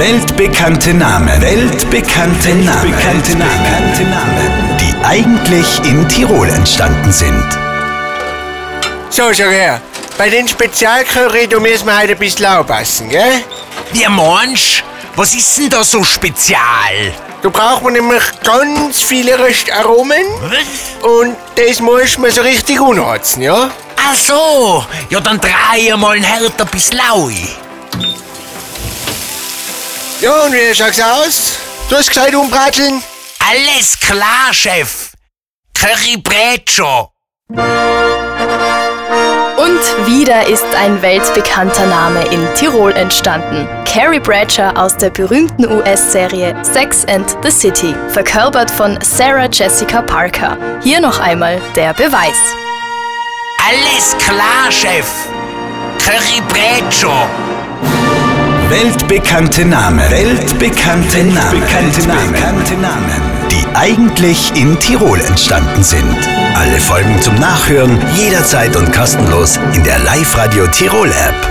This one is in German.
Weltbekannte Namen. Weltbekannte Namen. Weltbekannte Namen. Die eigentlich in Tirol entstanden sind. So, schau her. Bei den Spezialcurry, da müssen wir halt ein bisschen aufpassen, gell? Wie meinst Was ist denn da so spezial? Da braucht man nämlich ganz viele Röstaromen und das muss man so richtig unharzen, ja? Ach so, ja dann dreh ich mal ein härter bis lau. Ja, und wie schaut's aus? Du hast gesagt umbrateln? Alles klar, Chef. Curry Breccio. Und wieder ist ein weltbekannter Name in Tirol entstanden. Carrie Bradshaw aus der berühmten US-Serie Sex and the City, verkörpert von Sarah Jessica Parker. Hier noch einmal der Beweis. Alles klar, Chef. Curry Breccio. Weltbekannte Namen. Weltbekannte Namen. Weltbekannte Namen. Die eigentlich in Tirol entstanden sind. Alle Folgen zum Nachhören jederzeit und kostenlos in der Live-Radio Tirol App.